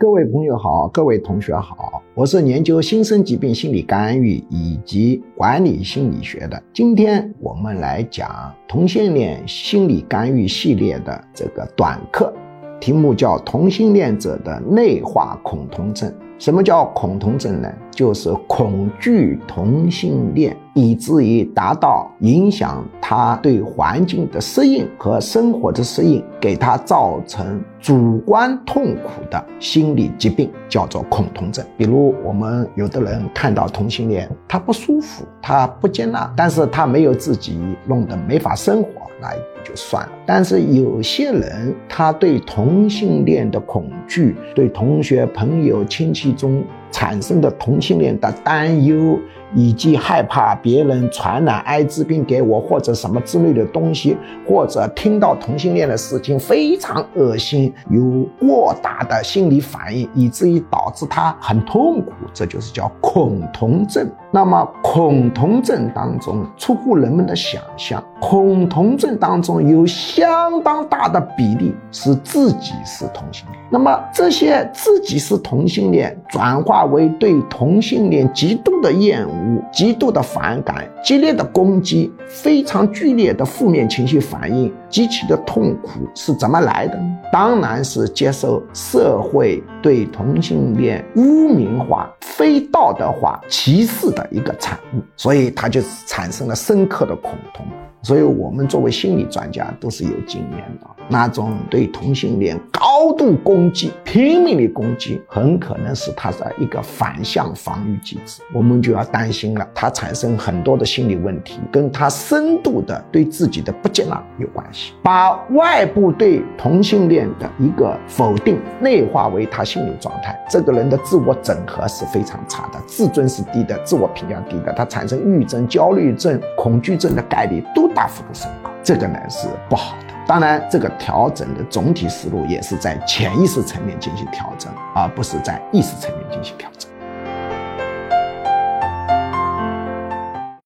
各位朋友好，各位同学好，我是研究新生疾病心理干预以及管理心理学的。今天我们来讲同性恋心理干预系列的这个短课，题目叫《同性恋者的内化恐同症》。什么叫恐同症呢？就是恐惧同性恋，以至于达到影响他对环境的适应和生活的适应，给他造成主观痛苦的心理疾病，叫做恐同症。比如我们有的人看到同性恋，他不舒服，他不接纳，但是他没有自己弄得没法生活。那也算了，但是有些人他对同性恋的恐惧，对同学、朋友、亲戚中产生的同性恋的担忧。以及害怕别人传染艾滋病给我，或者什么之类的东西，或者听到同性恋的事情非常恶心，有过大的心理反应，以至于导致他很痛苦，这就是叫恐同症。那么恐同症当中，出乎人们的想象，恐同症当中有相当大的比例是自己是同性恋。那么这些自己是同性恋，转化为对同性恋极度的厌恶。极度的反感、激烈的攻击、非常剧烈的负面情绪反应、极其的痛苦是怎么来的？当然是接受社会对同性恋污名化、非道德化、歧视的一个产物，所以他就产生了深刻的恐同。所以，我们作为心理专家都是有经验的。那种对同性恋高度攻击、拼命的攻击，很可能是他的一个反向防御机制。我们就要担心了，他产生很多的心理问题，跟他深度的对自己的不接纳有关系。把外部对同性恋的一个否定内化为他心理状态，这个人的自我整合是非常常差的，自尊是低的，自我评价低的，他产生抑郁症、焦虑症、恐惧症的概率都。大幅度升高，这个呢是不好的。当然，这个调整的总体思路也是在潜意识层面进行调整，而不是在意识层面进行调整。